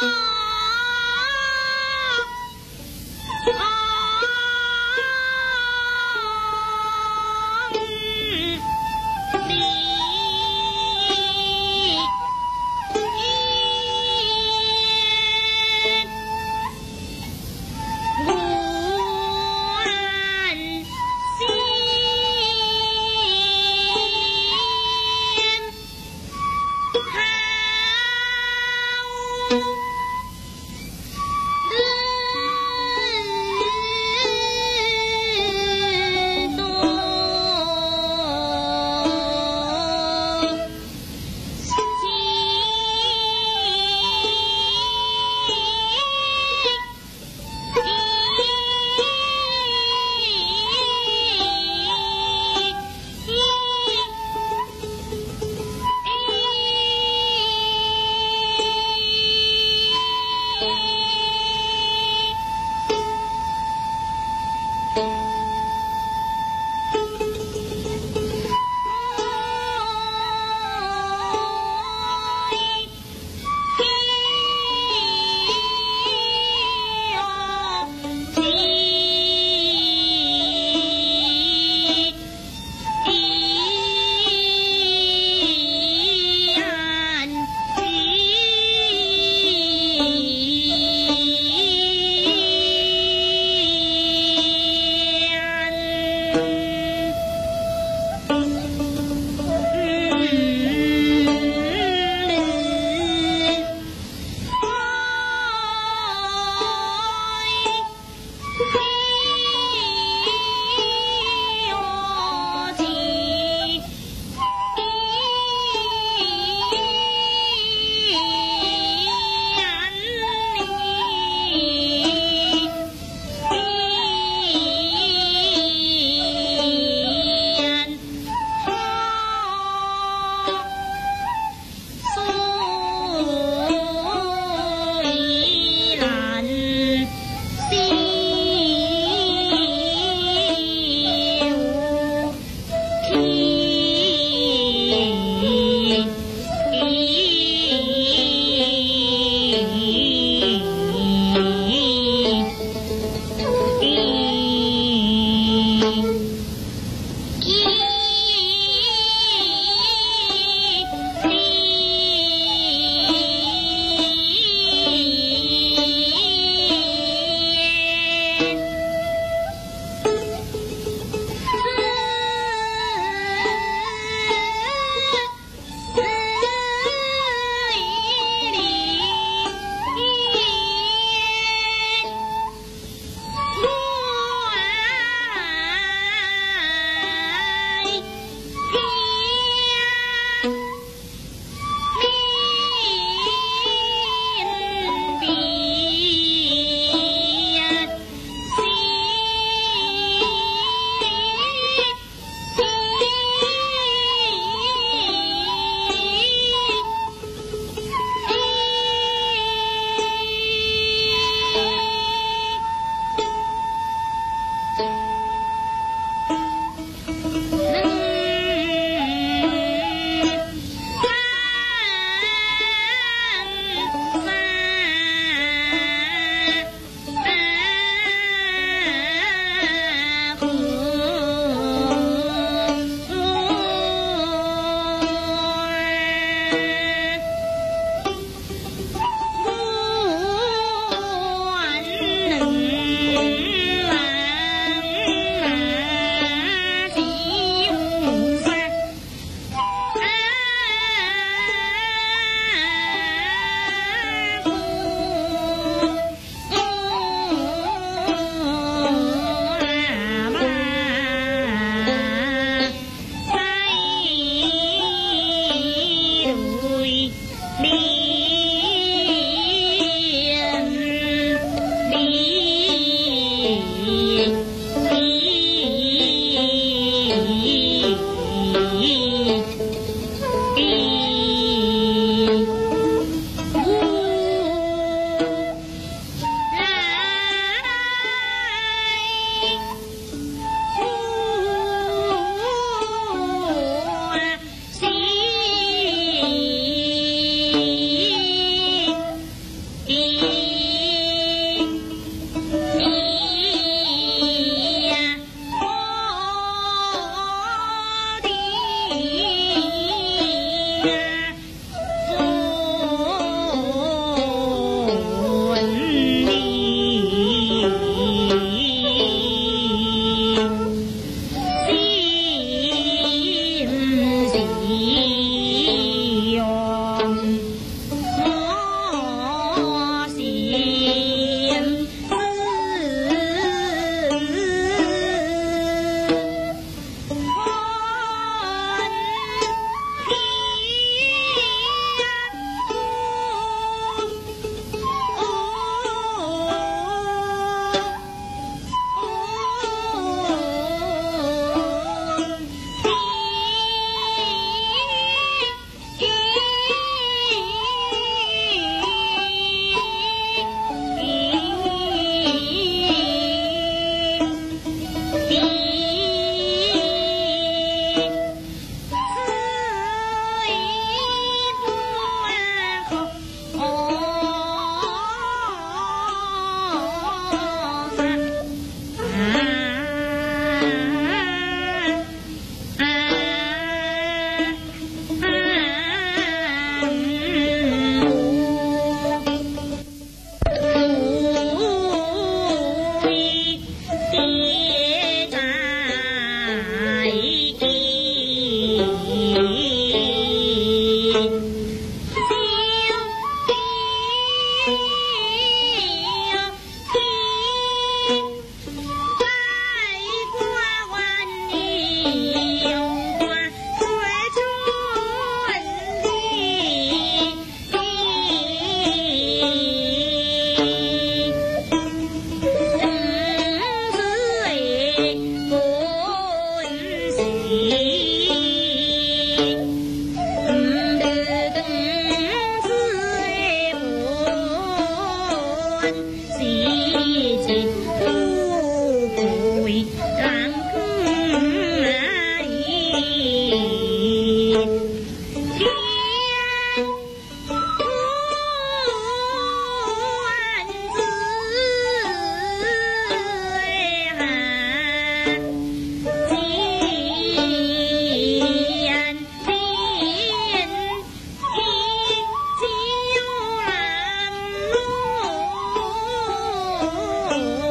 Oh. yeah.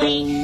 Bye.